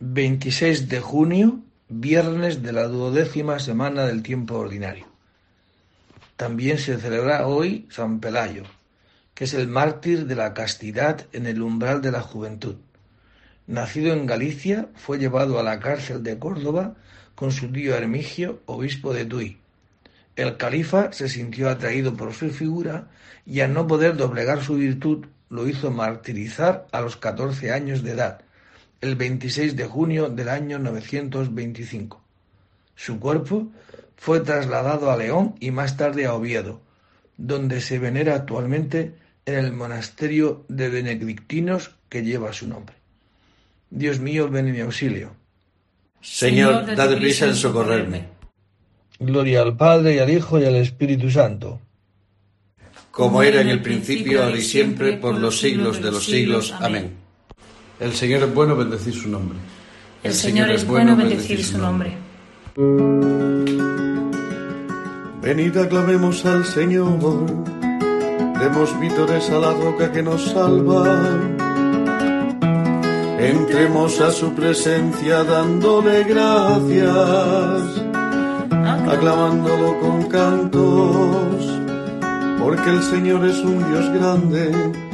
26 de junio, viernes de la duodécima semana del tiempo ordinario. También se celebra hoy San Pelayo, que es el mártir de la castidad en el umbral de la juventud. Nacido en Galicia, fue llevado a la cárcel de Córdoba con su tío Hermigio, obispo de Tui. El califa se sintió atraído por su figura y al no poder doblegar su virtud lo hizo martirizar a los catorce años de edad, el 26 de junio del año 925. Su cuerpo fue trasladado a León y más tarde a Oviedo, donde se venera actualmente en el monasterio de benedictinos que lleva su nombre. Dios mío, ven en mi auxilio. Señor, dad prisa en socorrerme. Gloria al Padre y al Hijo y al Espíritu Santo. Como era en el principio, ahora y siempre, por los siglos de los siglos. Amén. El Señor es bueno, bendecir su nombre. El Señor es bueno, bendecir su nombre. Venid aclamemos al Señor, demos vítores a la roca que nos salva. Entremos a su presencia dándole gracias, aclamándolo con cantos, porque el Señor es un Dios grande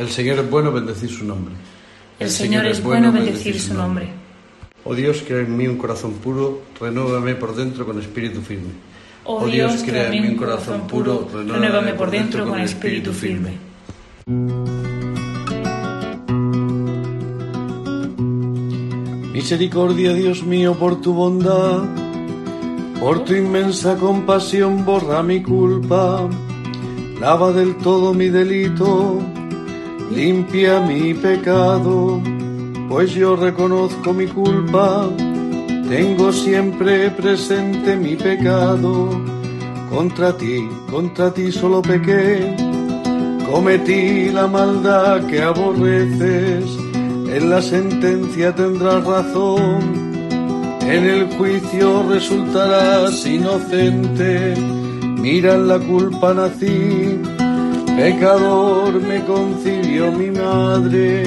El Señor es bueno, bendecir su nombre. El Señor es bueno, bendecir su nombre. Oh Dios, crea en mí un corazón puro, renuévame por dentro con espíritu firme. Oh Dios, crea en mí un corazón puro, renuévame por dentro con espíritu firme. Misericordia, Dios mío, por tu bondad, por tu inmensa compasión, borra mi culpa, lava del todo mi delito limpia mi pecado, pues yo reconozco mi culpa, tengo siempre presente mi pecado, contra ti, contra ti solo pequé, cometí la maldad que aborreces, en la sentencia tendrás razón, en el juicio resultarás inocente, mira en la culpa nací Pecador me concibió mi madre,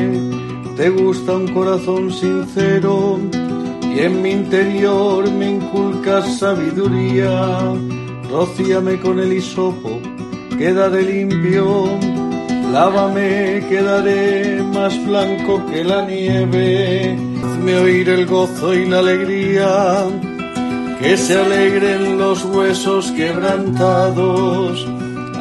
te gusta un corazón sincero y en mi interior me inculcas sabiduría. Rocíame con el hisopo, quedaré limpio, lávame, quedaré más blanco que la nieve. Hazme oír el gozo y la alegría, que se alegren los huesos quebrantados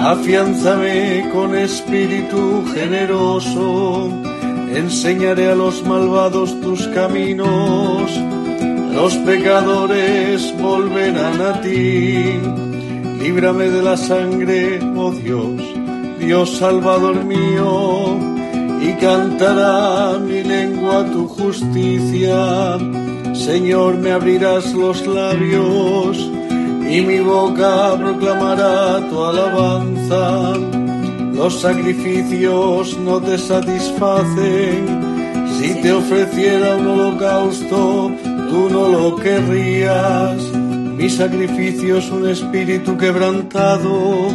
afianzame con espíritu generoso, enseñaré a los malvados tus caminos, los pecadores volverán a ti, líbrame de la sangre, oh Dios, Dios Salvador mío, y cantará mi lengua tu justicia. Señor, me abrirás los labios y mi boca proclamará tu alabanza. Los sacrificios no te satisfacen. Si te ofreciera un holocausto, tú no lo querrías. Mi sacrificio es un espíritu quebrantado,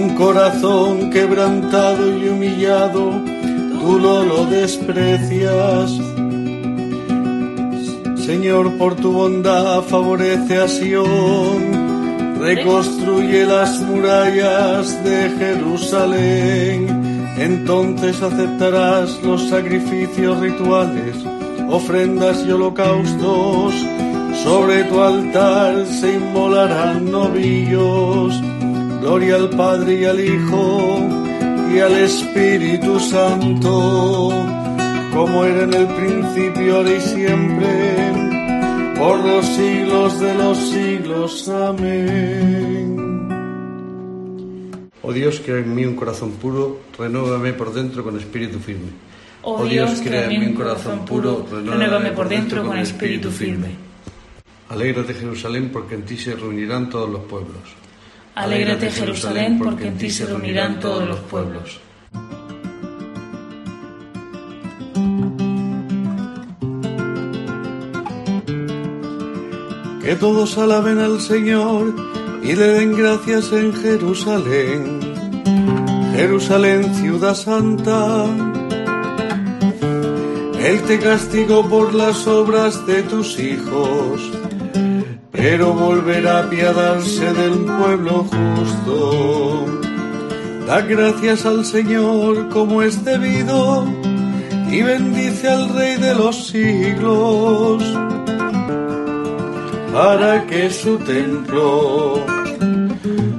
un corazón quebrantado y humillado tú no lo desprecias. Señor, por tu bondad favorece a Sión, reconstruye las murallas de Jerusalén. Entonces aceptarás los sacrificios rituales, ofrendas y holocaustos. Sobre tu altar se inmolarán novillos. Gloria al Padre y al Hijo y al Espíritu Santo, como era en el principio, ahora y siempre, por los siglos de los siglos. Amén. Oh Dios, crea en mí un corazón puro, renuévame por dentro con espíritu firme. Oh Dios, crea en mí un corazón puro, renuévame por dentro con espíritu firme. Alégrate Jerusalén, porque en ti se reunirán todos los pueblos. Alégrate Jerusalén, porque en ti se reunirán todos los pueblos. Que todos alaben al Señor y le den gracias en Jerusalén. Jerusalén, ciudad santa. Él te castigó por las obras de tus hijos pero volverá a apiadarse del pueblo justo. Da gracias al Señor como es debido y bendice al Rey de los siglos, para que su templo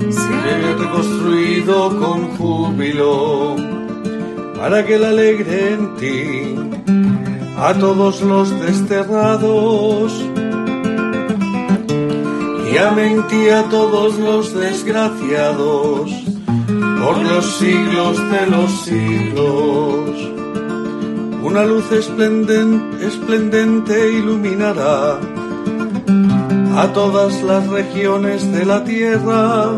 sea reconstruido con júbilo, para que le alegre en ti a todos los desterrados y ti a todos los desgraciados por los siglos de los siglos. Una luz esplendente, esplendente iluminará a todas las regiones de la tierra.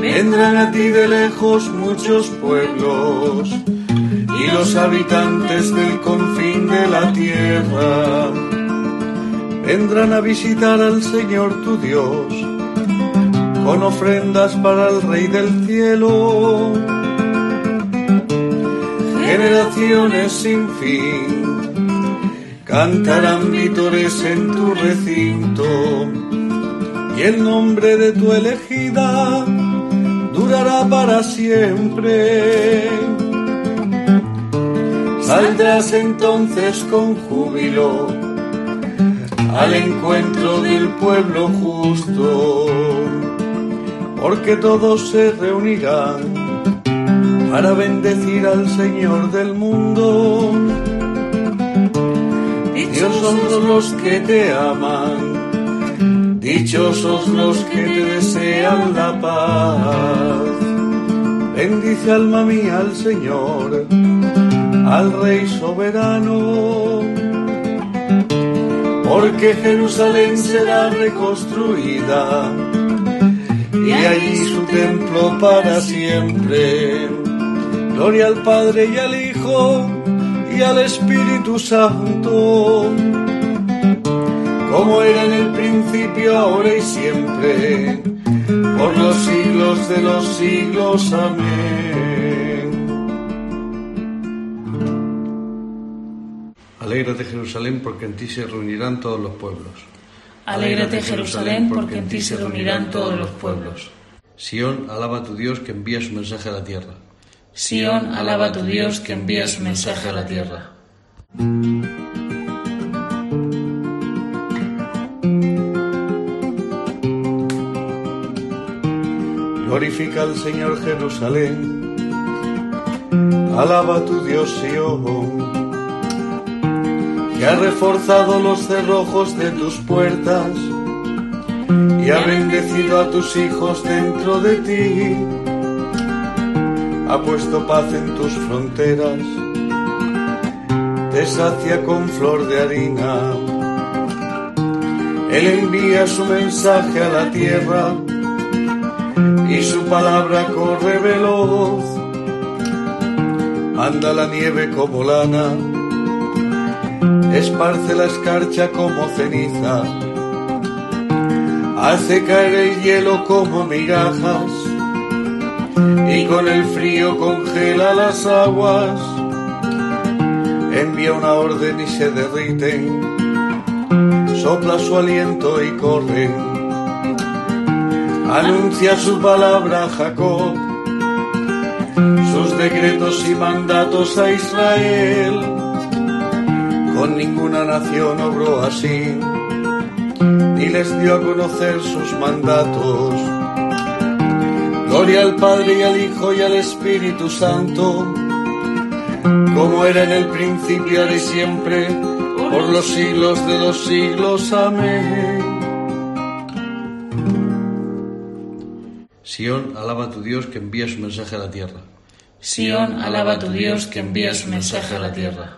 Vendrán a ti de lejos muchos pueblos y los habitantes del confín de la tierra vendrán a visitar al Señor tu Dios con ofrendas para el Rey del cielo. Generaciones sin fin cantarán vítores en tu recinto y el nombre de tu elegida durará para siempre. Saldrás entonces con júbilo al encuentro del pueblo justo, porque todos se reunirán para bendecir al Señor del mundo. Dichosos los que te aman, dichosos los que te desean la paz. Bendice alma mía al Señor, al Rey soberano porque Jerusalén será reconstruida y allí su templo para siempre. Gloria al Padre y al Hijo y al Espíritu Santo, como era en el principio, ahora y siempre, por los siglos de los siglos. Amén. Alégrate Jerusalén, porque en ti se reunirán todos los pueblos. Alégrate Jerusalén, porque en ti se reunirán todos los pueblos. Sión, alaba a tu Dios que envía su mensaje a la tierra. Sión, alaba a tu Dios que envía su mensaje a la tierra. Glorifica al Señor Jerusalén, alaba a tu Dios Sion, que ha reforzado los cerrojos de tus puertas y ha bendecido a tus hijos dentro de ti ha puesto paz en tus fronteras, te sacia con flor de harina. Él envía su mensaje a la tierra y su palabra corre veloz. Anda la nieve como lana, esparce la escarcha como ceniza, hace caer el hielo como migajas y con el frío congela las aguas. Envía una orden y se derriten, sopla su aliento y corren. Anuncia su palabra Jacob, sus decretos y mandatos a Israel. Con ninguna nación obró así, ni les dio a conocer sus mandatos Gloria al Padre y al Hijo y al Espíritu Santo, como era en el principio, ahora y siempre, por los siglos de los siglos. Amén. Sión, alaba a tu Dios que envía su mensaje a la tierra. Sión, alaba a tu Dios que envía su mensaje a la tierra.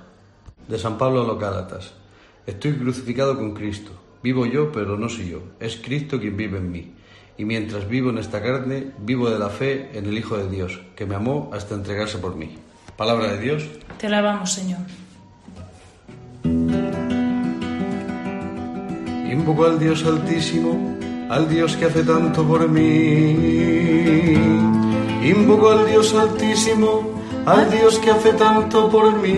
De San Pablo a los Gálatas. Estoy crucificado con Cristo. Vivo yo, pero no soy yo. Es Cristo quien vive en mí y mientras vivo en esta carne, vivo de la fe en el Hijo de Dios, que me amó hasta entregarse por mí. Palabra de Dios. Te alabamos, Señor. Invoco al Dios Altísimo, al Dios que hace tanto por mí. Invoco al Dios Altísimo, al Dios que hace tanto por mí.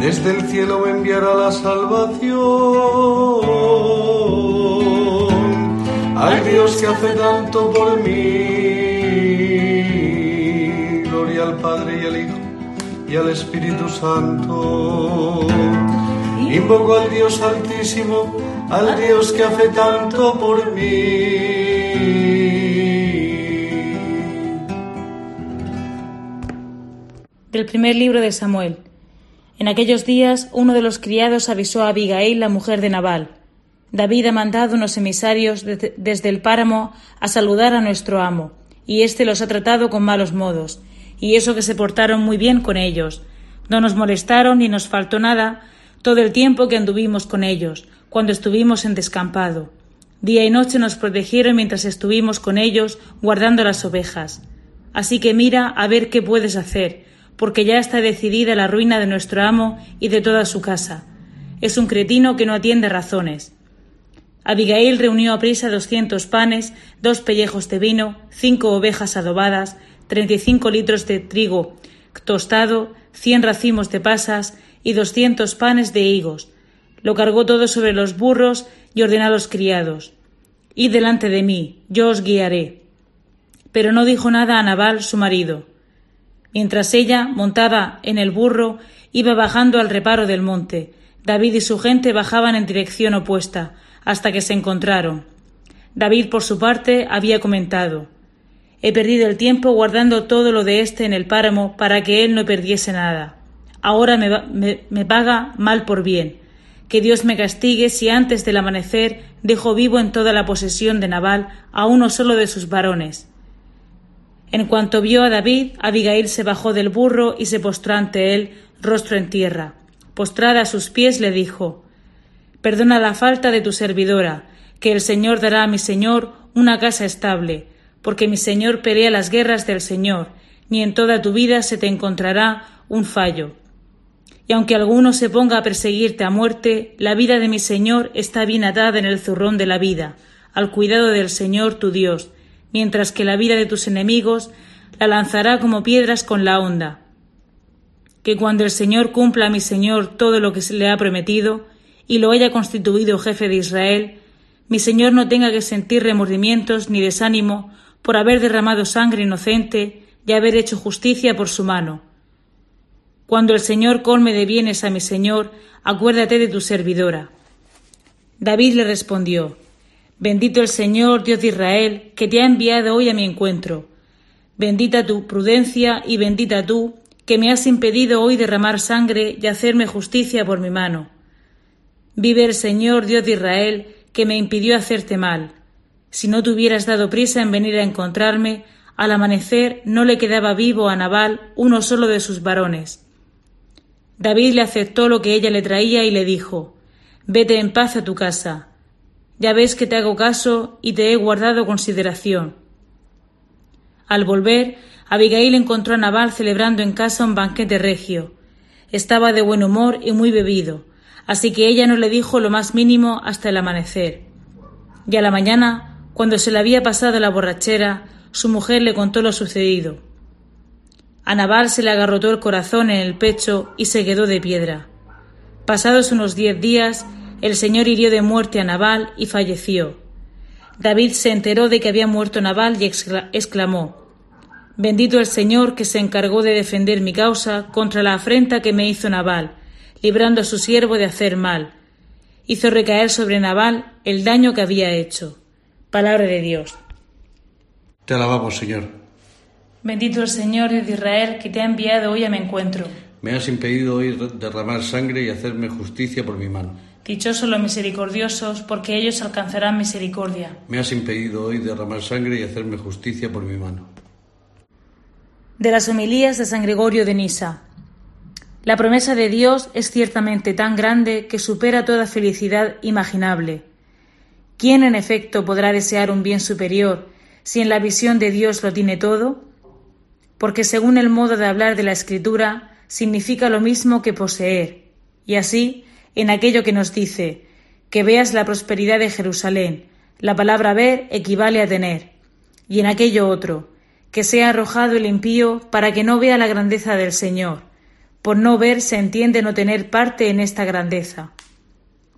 Desde el cielo me enviará la salvación. Dios que hace tanto por mí. Gloria al Padre y al Hijo y al Espíritu Santo. Invoco al Dios Altísimo, al Dios que hace tanto por mí. Del primer libro de Samuel. En aquellos días uno de los criados avisó a Abigail, la mujer de Nabal. David ha mandado unos emisarios desde el páramo a saludar a nuestro amo, y éste los ha tratado con malos modos, y eso que se portaron muy bien con ellos. No nos molestaron ni nos faltó nada todo el tiempo que anduvimos con ellos, cuando estuvimos en descampado. Día y noche nos protegieron mientras estuvimos con ellos guardando las ovejas. Así que mira a ver qué puedes hacer, porque ya está decidida la ruina de nuestro amo y de toda su casa. Es un cretino que no atiende razones. Abigail reunió a prisa doscientos panes, dos pellejos de vino, cinco ovejas adobadas, treinta y cinco litros de trigo tostado, cien racimos de pasas y doscientos panes de higos. Lo cargó todo sobre los burros y ordenó a los criados Id delante de mí, yo os guiaré. Pero no dijo nada a Nabal, su marido Mientras ella, montada en el burro, iba bajando al reparo del monte, David y su gente bajaban en dirección opuesta, hasta que se encontraron. David, por su parte, había comentado He perdido el tiempo guardando todo lo de éste en el páramo para que él no perdiese nada. Ahora me, me paga mal por bien. Que Dios me castigue si antes del amanecer dejo vivo en toda la posesión de Nabal a uno solo de sus varones. En cuanto vio a David, Abigail se bajó del burro y se postró ante él, rostro en tierra. Postrada a sus pies le dijo Perdona la falta de tu servidora, que el Señor dará a mi Señor una casa estable, porque mi Señor pelea las guerras del Señor, ni en toda tu vida se te encontrará un fallo. Y aunque alguno se ponga a perseguirte a muerte, la vida de mi Señor está bien atada en el zurrón de la vida, al cuidado del Señor tu Dios, mientras que la vida de tus enemigos la lanzará como piedras con la onda. Que cuando el Señor cumpla a mi Señor todo lo que se le ha prometido, y lo haya constituido jefe de Israel, mi Señor no tenga que sentir remordimientos ni desánimo por haber derramado sangre inocente y haber hecho justicia por su mano. Cuando el Señor colme de bienes a mi Señor, acuérdate de tu servidora. David le respondió, Bendito el Señor, Dios de Israel, que te ha enviado hoy a mi encuentro. Bendita tu prudencia y bendita tú, que me has impedido hoy derramar sangre y hacerme justicia por mi mano. Vive el Señor, Dios de Israel, que me impidió hacerte mal. Si no te hubieras dado prisa en venir a encontrarme, al amanecer no le quedaba vivo a Nabal uno solo de sus varones. David le aceptó lo que ella le traía y le dijo Vete en paz a tu casa. Ya ves que te hago caso y te he guardado consideración. Al volver, Abigail encontró a Nabal celebrando en casa un banquete regio. Estaba de buen humor y muy bebido, así que ella no le dijo lo más mínimo hasta el amanecer. Y a la mañana cuando se le había pasado la borrachera, su mujer le contó lo sucedido. A Nabal se le agarrotó el corazón en el pecho y se quedó de piedra. Pasados unos diez días, el Señor hirió de muerte a Nabal y falleció. David se enteró de que había muerto Nabal y exclamó Bendito el Señor que se encargó de defender mi causa contra la afrenta que me hizo Nabal, librando a su siervo de hacer mal. Hizo recaer sobre Nabal el daño que había hecho. Palabra de Dios. Te alabamos, Señor. Bendito el Señor de Israel que te ha enviado hoy a mi encuentro. Me has impedido hoy derramar sangre y hacerme justicia por mi mano. Dichosos los misericordiosos, porque ellos alcanzarán misericordia. Me has impedido hoy derramar sangre y hacerme justicia por mi mano. De las homilías de San Gregorio de Nisa. La promesa de Dios es ciertamente tan grande que supera toda felicidad imaginable ¿Quién en efecto podrá desear un bien superior si en la visión de Dios lo tiene todo? Porque según el modo de hablar de la Escritura, significa lo mismo que poseer. Y así, en aquello que nos dice, que veas la prosperidad de Jerusalén, la palabra ver equivale a tener. Y en aquello otro, que sea arrojado el impío para que no vea la grandeza del Señor. Por no ver se entiende no tener parte en esta grandeza.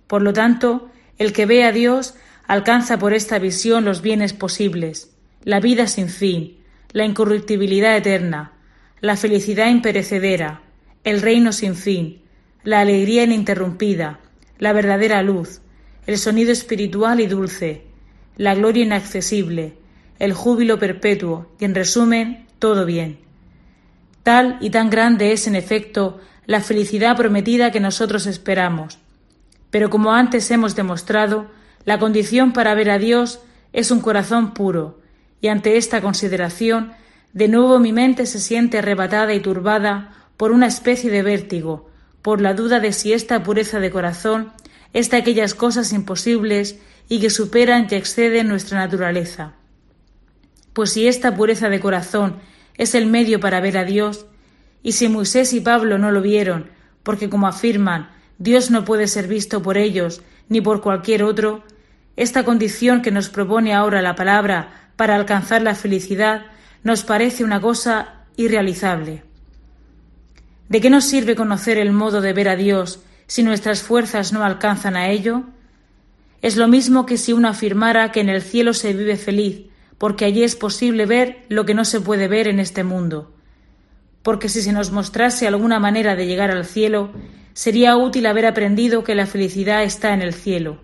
Por lo tanto, el que ve a Dios alcanza por esta visión los bienes posibles, la vida sin fin, la incorruptibilidad eterna, la felicidad imperecedera, el reino sin fin, la alegría ininterrumpida, la verdadera luz, el sonido espiritual y dulce, la gloria inaccesible, el júbilo perpetuo y, en resumen, todo bien. Tal y tan grande es, en efecto, la felicidad prometida que nosotros esperamos. Pero como antes hemos demostrado, la condición para ver a Dios es un corazón puro, y ante esta consideración, de nuevo mi mente se siente arrebatada y turbada por una especie de vértigo, por la duda de si esta pureza de corazón es de aquellas cosas imposibles y que superan y exceden nuestra naturaleza. Pues si esta pureza de corazón es el medio para ver a Dios, y si Moisés y Pablo no lo vieron, porque como afirman, Dios no puede ser visto por ellos ni por cualquier otro, esta condición que nos propone ahora la palabra para alcanzar la felicidad nos parece una cosa irrealizable. ¿De qué nos sirve conocer el modo de ver a Dios si nuestras fuerzas no alcanzan a ello? Es lo mismo que si uno afirmara que en el cielo se vive feliz, porque allí es posible ver lo que no se puede ver en este mundo. Porque si se nos mostrase alguna manera de llegar al cielo, sería útil haber aprendido que la felicidad está en el cielo.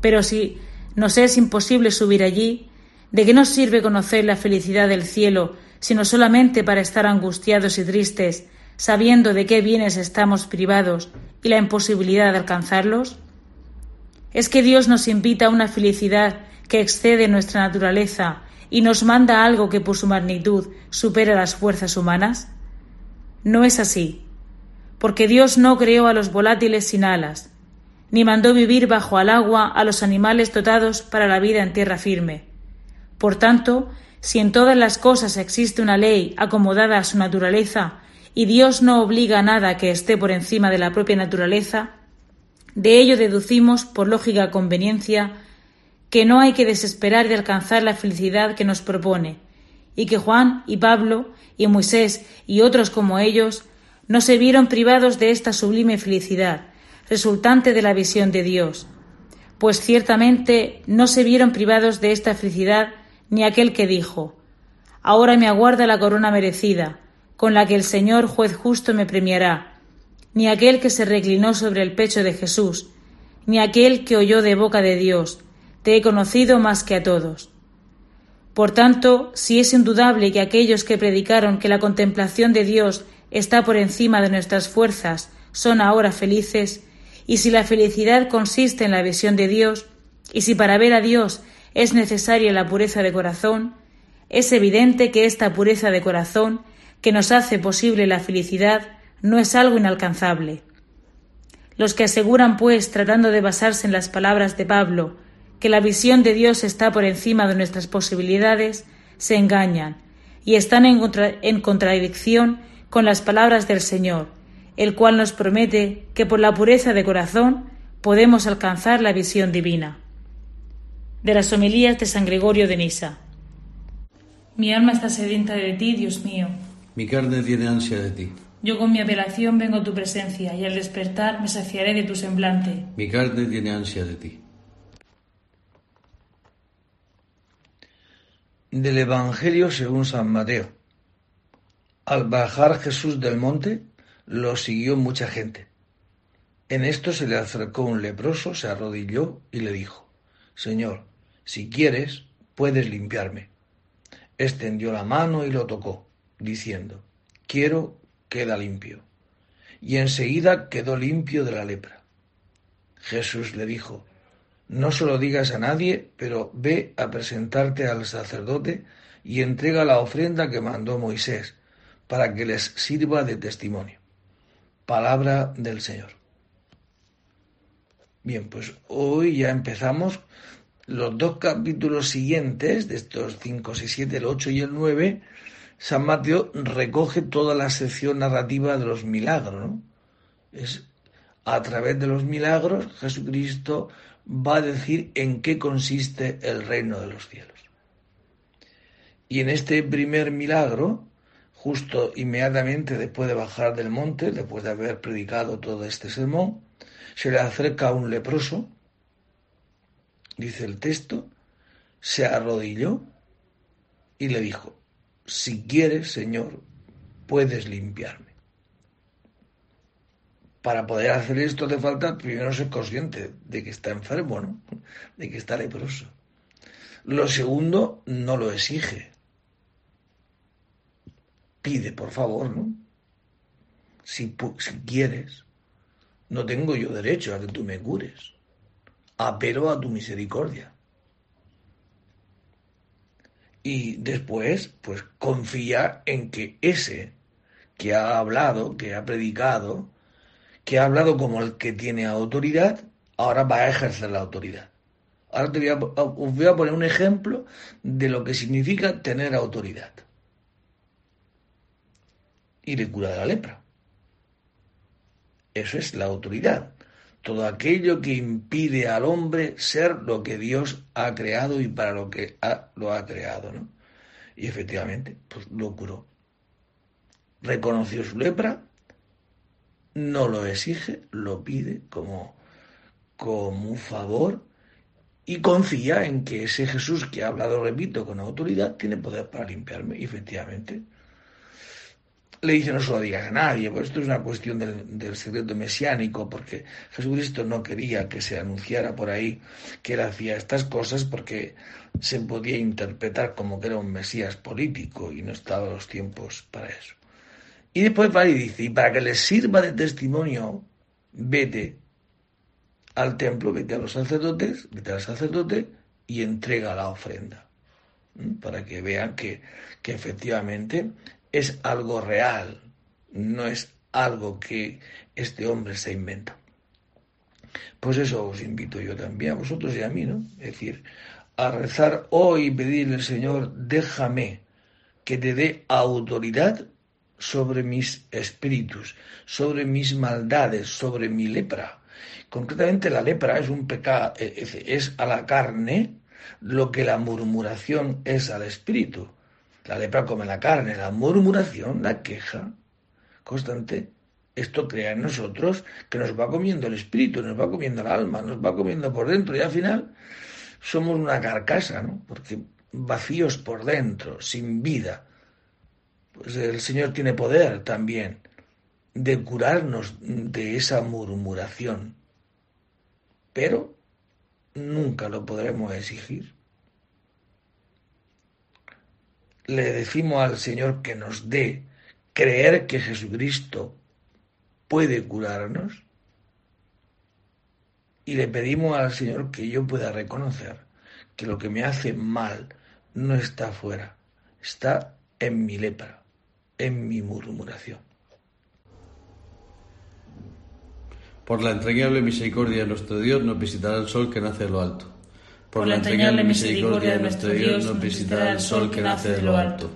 Pero si nos es imposible subir allí, ¿de qué nos sirve conocer la felicidad del cielo, sino solamente para estar angustiados y tristes, sabiendo de qué bienes estamos privados y la imposibilidad de alcanzarlos? ¿Es que Dios nos invita a una felicidad que excede nuestra naturaleza y nos manda algo que por su magnitud supera las fuerzas humanas? No es así, porque Dios no creó a los volátiles sin alas, ni mandó vivir bajo al agua a los animales dotados para la vida en tierra firme. Por tanto, si en todas las cosas existe una ley acomodada a su naturaleza, y Dios no obliga a nada que esté por encima de la propia naturaleza, de ello deducimos, por lógica conveniencia, que no hay que desesperar de alcanzar la felicidad que nos propone, y que Juan y Pablo y Moisés y otros como ellos no se vieron privados de esta sublime felicidad, resultante de la visión de Dios, pues ciertamente no se vieron privados de esta felicidad ni aquel que dijo, Ahora me aguarda la corona merecida, con la que el Señor juez justo me premiará, ni aquel que se reclinó sobre el pecho de Jesús, ni aquel que oyó de boca de Dios, te he conocido más que a todos. Por tanto, si es indudable que aquellos que predicaron que la contemplación de Dios está por encima de nuestras fuerzas son ahora felices, y si la felicidad consiste en la visión de Dios, y si para ver a Dios es necesaria la pureza de corazón, es evidente que esta pureza de corazón, que nos hace posible la felicidad, no es algo inalcanzable. Los que aseguran, pues, tratando de basarse en las palabras de Pablo, que la visión de Dios está por encima de nuestras posibilidades, se engañan y están en, en contradicción con las palabras del Señor, el cual nos promete que por la pureza de corazón podemos alcanzar la visión divina. De las homilías de San Gregorio de Nisa. Mi alma está sedienta de ti, Dios mío. Mi carne tiene ansia de ti. Yo con mi apelación vengo a tu presencia y al despertar me saciaré de tu semblante. Mi carne tiene ansia de ti. Del Evangelio según San Mateo. Al bajar Jesús del monte, lo siguió mucha gente. En esto se le acercó un leproso, se arrodilló y le dijo, Señor, si quieres, puedes limpiarme. Extendió la mano y lo tocó, diciendo, Quiero, queda limpio. Y enseguida quedó limpio de la lepra. Jesús le dijo, No se lo digas a nadie, pero ve a presentarte al sacerdote y entrega la ofrenda que mandó Moisés, para que les sirva de testimonio. Palabra del Señor. Bien, pues hoy ya empezamos los dos capítulos siguientes, de estos 5, 6, 7, el 8 y el 9, San Mateo recoge toda la sección narrativa de los milagros. Es a través de los milagros Jesucristo va a decir en qué consiste el reino de los cielos. Y en este primer milagro, justo inmediatamente después de bajar del monte, después de haber predicado todo este sermón, se le acerca un leproso, dice el texto, se arrodilló y le dijo, si quieres, Señor, puedes limpiarme. Para poder hacer esto hace falta primero ser consciente de que está enfermo, ¿no? De que está leproso. Lo segundo, no lo exige pide, por favor, ¿no? Si, si quieres, no tengo yo derecho a que tú me cures. Apelo a tu misericordia. Y después, pues confía en que ese que ha hablado, que ha predicado, que ha hablado como el que tiene autoridad, ahora va a ejercer la autoridad. Ahora te voy a, os voy a poner un ejemplo de lo que significa tener autoridad y le cura de la lepra. Eso es la autoridad. Todo aquello que impide al hombre ser lo que Dios ha creado y para lo que lo ha creado. ¿no? Y efectivamente, pues lo curó. Reconoció su lepra, no lo exige, lo pide como, como un favor y confía en que ese Jesús que ha hablado, repito, con autoridad, tiene poder para limpiarme. Y efectivamente, le dice no se lo digas a nadie, pues esto es una cuestión del, secreto mesiánico, porque Jesucristo no quería que se anunciara por ahí que él hacía estas cosas porque se podía interpretar como que era un Mesías político y no estaban los tiempos para eso. Y después va y dice, y para que les sirva de testimonio, vete al templo, vete a los sacerdotes, vete al sacerdote y entrega la ofrenda, para que vean que, que efectivamente es algo real, no es algo que este hombre se inventa. Pues eso os invito yo también, a vosotros y a mí, ¿no? Es decir, a rezar hoy y pedirle al Señor, déjame que te dé autoridad sobre mis espíritus, sobre mis maldades, sobre mi lepra. Concretamente la lepra es un pecado, es a la carne lo que la murmuración es al espíritu. La lepra come la carne, la murmuración, la queja constante. Esto crea en nosotros que nos va comiendo el espíritu, nos va comiendo el alma, nos va comiendo por dentro y al final somos una carcasa, ¿no? Porque vacíos por dentro, sin vida, pues el Señor tiene poder también de curarnos de esa murmuración, pero nunca lo podremos exigir. Le decimos al Señor que nos dé creer que Jesucristo puede curarnos y le pedimos al Señor que yo pueda reconocer que lo que me hace mal no está afuera, está en mi lepra, en mi murmuración. Por la entrañable misericordia de nuestro Dios nos visitará el sol que nace de lo alto. Por la entrañable misericordia de nuestro Dios nos visitará el sol que nace de lo alto.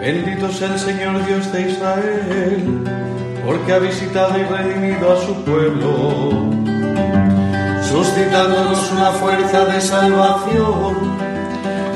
Bendito sea el Señor Dios de Israel, porque ha visitado y redimido a su pueblo, suscitándonos una fuerza de salvación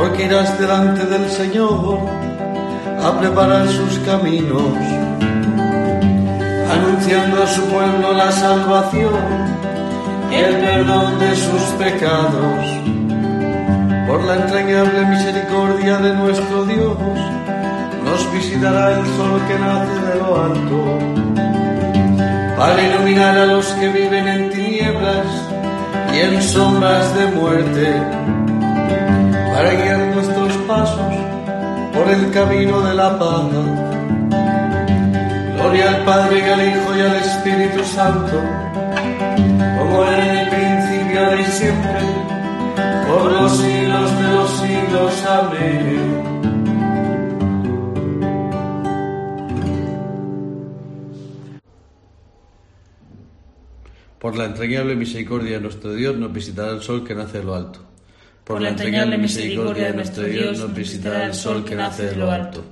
porque irás delante del Señor a preparar sus caminos, anunciando a su pueblo la salvación el perdón de sus pecados. Por la entrañable misericordia de nuestro Dios, nos visitará el sol que nace de lo alto, para iluminar a los que viven en tinieblas y en sombras de muerte, para guiar nuestros pasos por el camino de la paz. Gloria al Padre y al Hijo y al Espíritu Santo, como era en el principio y siempre, por los siglos de los siglos. Amén. Por la entrañable misericordia de nuestro Dios nos visitará el sol que nace de lo alto por la entrañable misericordia de nuestro Dios, nos visitará el sol que nace de lo alto.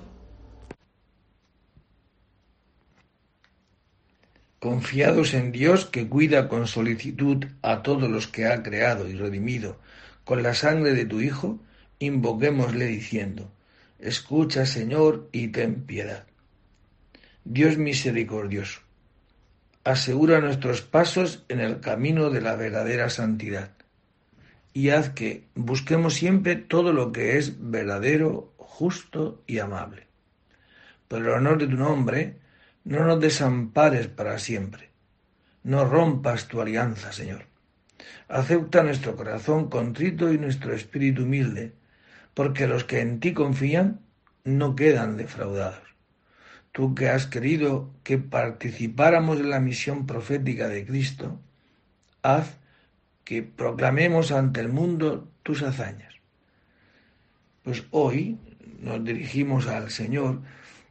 Confiados en Dios que cuida con solicitud a todos los que ha creado y redimido con la sangre de tu Hijo, invoquémosle diciendo, Escucha, Señor, y ten piedad. Dios misericordioso, asegura nuestros pasos en el camino de la verdadera santidad y haz que busquemos siempre todo lo que es verdadero, justo y amable. Por el honor de tu nombre, no nos desampares para siempre. No rompas tu alianza, Señor. Acepta nuestro corazón contrito y nuestro espíritu humilde, porque los que en ti confían no quedan defraudados. Tú que has querido que participáramos en la misión profética de Cristo, haz que proclamemos ante el mundo tus hazañas. Pues hoy nos dirigimos al Señor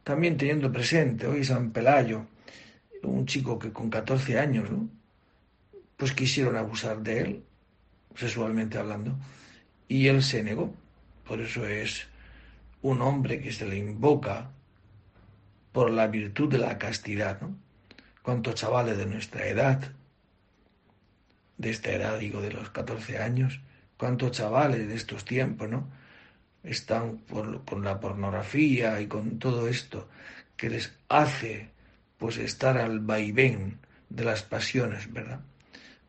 también teniendo presente, hoy San Pelayo, un chico que con 14 años, pues quisieron abusar de él, sexualmente hablando, y él se negó. Por eso es un hombre que se le invoca por la virtud de la castidad, ¿no? Cuántos chavales de nuestra edad de esta edad, digo, de los 14 años, cuántos chavales de estos tiempos, ¿no? Están con la pornografía y con todo esto que les hace pues estar al vaivén de las pasiones, ¿verdad?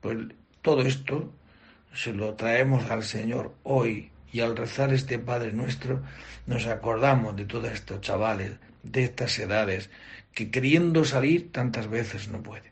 Pues todo esto se lo traemos al Señor hoy y al rezar este Padre nuestro nos acordamos de todos estos chavales, de estas edades, que queriendo salir tantas veces no pueden.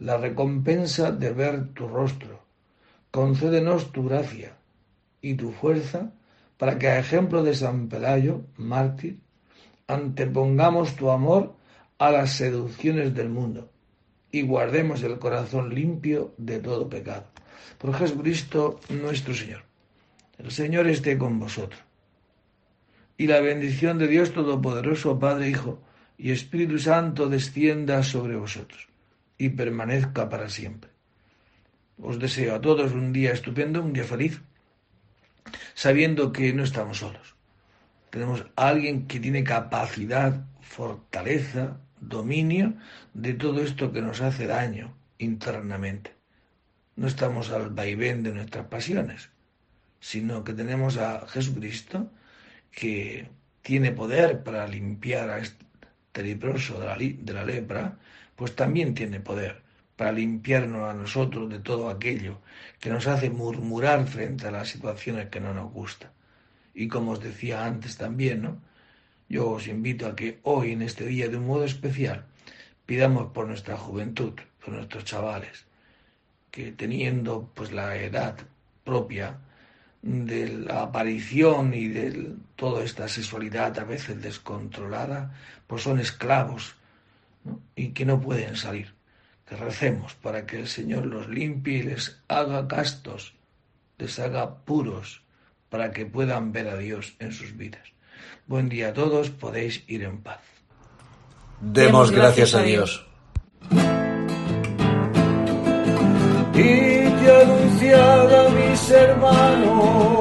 la recompensa de ver tu rostro, concédenos tu gracia y tu fuerza para que a ejemplo de San Pelayo, mártir, antepongamos tu amor a las seducciones del mundo y guardemos el corazón limpio de todo pecado. Por Jesucristo nuestro Señor. El Señor esté con vosotros. Y la bendición de Dios Todopoderoso, Padre, Hijo y Espíritu Santo descienda sobre vosotros y permanezca para siempre. Os deseo a todos un día estupendo, un día feliz, sabiendo que no estamos solos. Tenemos a alguien que tiene capacidad, fortaleza, dominio de todo esto que nos hace daño internamente. No estamos al vaivén de nuestras pasiones, sino que tenemos a Jesucristo que tiene poder para limpiar a este leproso de la, de la lepra, pues también tiene poder para limpiarnos a nosotros de todo aquello que nos hace murmurar frente a las situaciones que no nos gustan. Y como os decía antes también, ¿no? Yo os invito a que hoy, en este día, de un modo especial, pidamos por nuestra juventud, por nuestros chavales, que teniendo pues la edad propia de la aparición y de toda esta sexualidad a veces descontrolada, pues son esclavos y que no pueden salir. Que recemos para que el Señor los limpie y les haga castos, les haga puros, para que puedan ver a Dios en sus vidas. Buen día a todos, podéis ir en paz. Demos gracias a Dios. Y te anunciado a mis hermanos